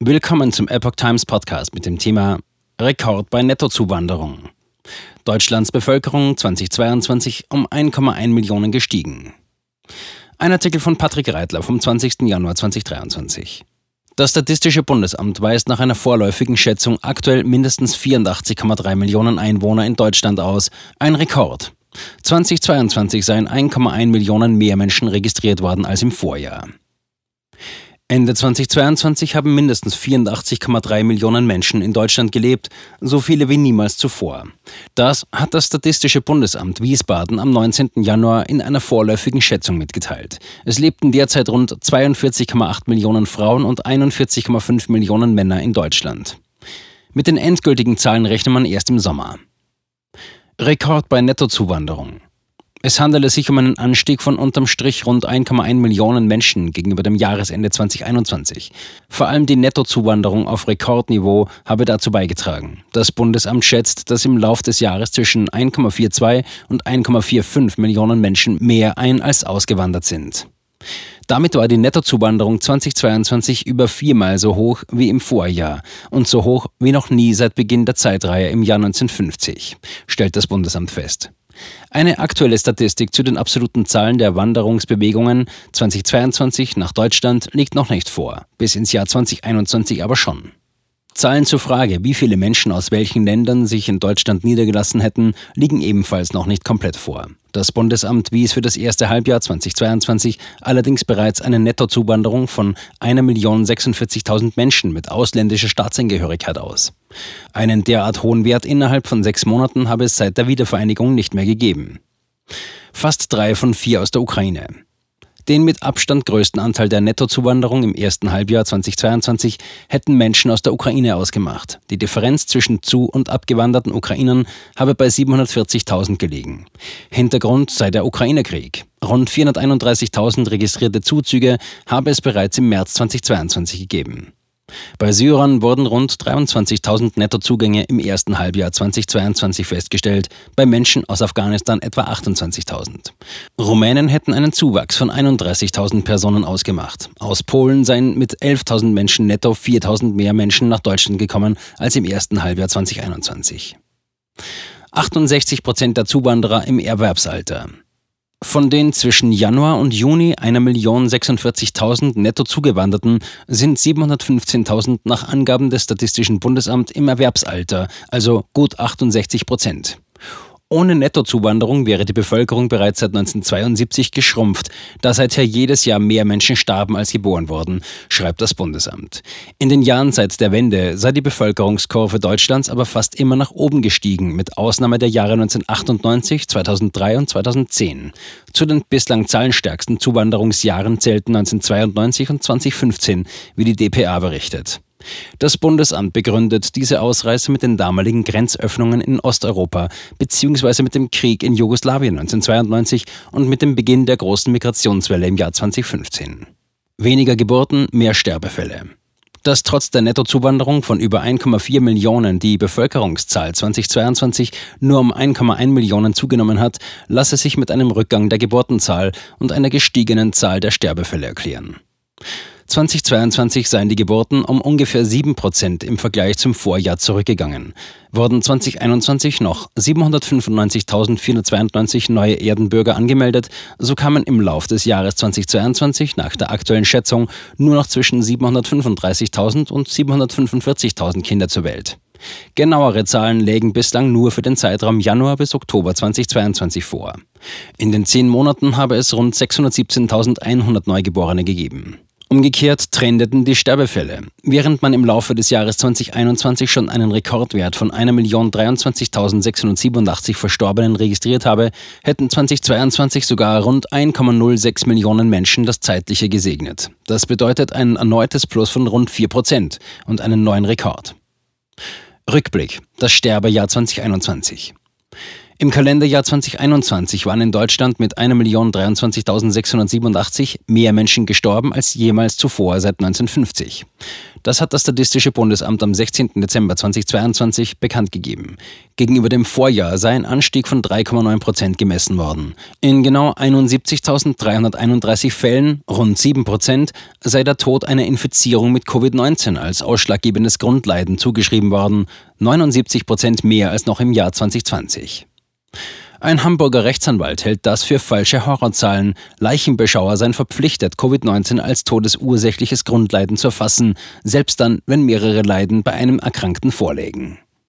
Willkommen zum Epoch Times Podcast mit dem Thema Rekord bei Nettozuwanderung. Deutschlands Bevölkerung 2022 um 1,1 Millionen gestiegen. Ein Artikel von Patrick Reitler vom 20. Januar 2023. Das Statistische Bundesamt weist nach einer vorläufigen Schätzung aktuell mindestens 84,3 Millionen Einwohner in Deutschland aus. Ein Rekord. 2022 seien 1,1 Millionen mehr Menschen registriert worden als im Vorjahr. Ende 2022 haben mindestens 84,3 Millionen Menschen in Deutschland gelebt, so viele wie niemals zuvor. Das hat das Statistische Bundesamt Wiesbaden am 19. Januar in einer vorläufigen Schätzung mitgeteilt. Es lebten derzeit rund 42,8 Millionen Frauen und 41,5 Millionen Männer in Deutschland. Mit den endgültigen Zahlen rechnet man erst im Sommer. Rekord bei Nettozuwanderung. Es handele sich um einen Anstieg von unterm Strich rund 1,1 Millionen Menschen gegenüber dem Jahresende 2021. Vor allem die Nettozuwanderung auf Rekordniveau habe dazu beigetragen. Das Bundesamt schätzt, dass im Lauf des Jahres zwischen 1,42 und 1,45 Millionen Menschen mehr ein als ausgewandert sind. Damit war die Nettozuwanderung 2022 über viermal so hoch wie im Vorjahr und so hoch wie noch nie seit Beginn der Zeitreihe im Jahr 1950, stellt das Bundesamt fest. Eine aktuelle Statistik zu den absoluten Zahlen der Wanderungsbewegungen 2022 nach Deutschland liegt noch nicht vor, bis ins Jahr 2021 aber schon. Zahlen zur Frage, wie viele Menschen aus welchen Ländern sich in Deutschland niedergelassen hätten, liegen ebenfalls noch nicht komplett vor. Das Bundesamt wies für das erste Halbjahr 2022 allerdings bereits eine Nettozuwanderung von 1.046.000 Menschen mit ausländischer Staatsangehörigkeit aus. Einen derart hohen Wert innerhalb von sechs Monaten habe es seit der Wiedervereinigung nicht mehr gegeben. Fast drei von vier aus der Ukraine. Den mit Abstand größten Anteil der Nettozuwanderung im ersten Halbjahr 2022 hätten Menschen aus der Ukraine ausgemacht. Die Differenz zwischen zu- und abgewanderten Ukrainern habe bei 740.000 gelegen. Hintergrund sei der Ukraine-Krieg. Rund 431.000 registrierte Zuzüge habe es bereits im März 2022 gegeben. Bei Syrern wurden rund 23.000 Nettozugänge im ersten Halbjahr 2022 festgestellt, bei Menschen aus Afghanistan etwa 28.000. Rumänen hätten einen Zuwachs von 31.000 Personen ausgemacht. Aus Polen seien mit 11.000 Menschen netto 4.000 mehr Menschen nach Deutschland gekommen als im ersten Halbjahr 2021. 68 Prozent der Zuwanderer im Erwerbsalter. Von den zwischen Januar und Juni 1.046.000 netto Zugewanderten sind 715.000 nach Angaben des Statistischen Bundesamts im Erwerbsalter, also gut 68 Prozent. Ohne Nettozuwanderung wäre die Bevölkerung bereits seit 1972 geschrumpft, da seither jedes Jahr mehr Menschen starben als geboren wurden, schreibt das Bundesamt. In den Jahren seit der Wende sei die Bevölkerungskurve Deutschlands aber fast immer nach oben gestiegen, mit Ausnahme der Jahre 1998, 2003 und 2010. Zu den bislang zahlenstärksten Zuwanderungsjahren zählten 1992 und 2015, wie die dpa berichtet. Das Bundesamt begründet diese Ausreise mit den damaligen Grenzöffnungen in Osteuropa bzw. mit dem Krieg in Jugoslawien 1992 und mit dem Beginn der großen Migrationswelle im Jahr 2015. Weniger Geburten, mehr Sterbefälle. Dass trotz der Nettozuwanderung von über 1,4 Millionen die Bevölkerungszahl 2022 nur um 1,1 Millionen zugenommen hat, lasse sich mit einem Rückgang der Geburtenzahl und einer gestiegenen Zahl der Sterbefälle erklären. 2022 seien die Geburten um ungefähr 7 Prozent im Vergleich zum Vorjahr zurückgegangen. Wurden 2021 noch 795.492 neue Erdenbürger angemeldet, so kamen im Lauf des Jahres 2022 nach der aktuellen Schätzung nur noch zwischen 735.000 und 745.000 Kinder zur Welt. Genauere Zahlen lägen bislang nur für den Zeitraum Januar bis Oktober 2022 vor. In den zehn Monaten habe es rund 617.100 Neugeborene gegeben. Umgekehrt trendeten die Sterbefälle. Während man im Laufe des Jahres 2021 schon einen Rekordwert von 1.023.687 Verstorbenen registriert habe, hätten 2022 sogar rund 1,06 Millionen Menschen das Zeitliche gesegnet. Das bedeutet ein erneutes Plus von rund 4 Prozent und einen neuen Rekord. Rückblick. Das Sterbejahr 2021. Im Kalenderjahr 2021 waren in Deutschland mit 1.023.687 mehr Menschen gestorben als jemals zuvor seit 1950. Das hat das Statistische Bundesamt am 16. Dezember 2022 bekannt gegeben. Gegenüber dem Vorjahr sei ein Anstieg von 3,9 Prozent gemessen worden. In genau 71.331 Fällen, rund 7 Prozent, sei der Tod einer Infizierung mit Covid-19 als ausschlaggebendes Grundleiden zugeschrieben worden, 79 Prozent mehr als noch im Jahr 2020. Ein Hamburger Rechtsanwalt hält das für falsche Horrorzahlen. Leichenbeschauer seien verpflichtet, Covid-19 als todesursächliches Grundleiden zu erfassen, selbst dann, wenn mehrere Leiden bei einem Erkrankten vorlägen.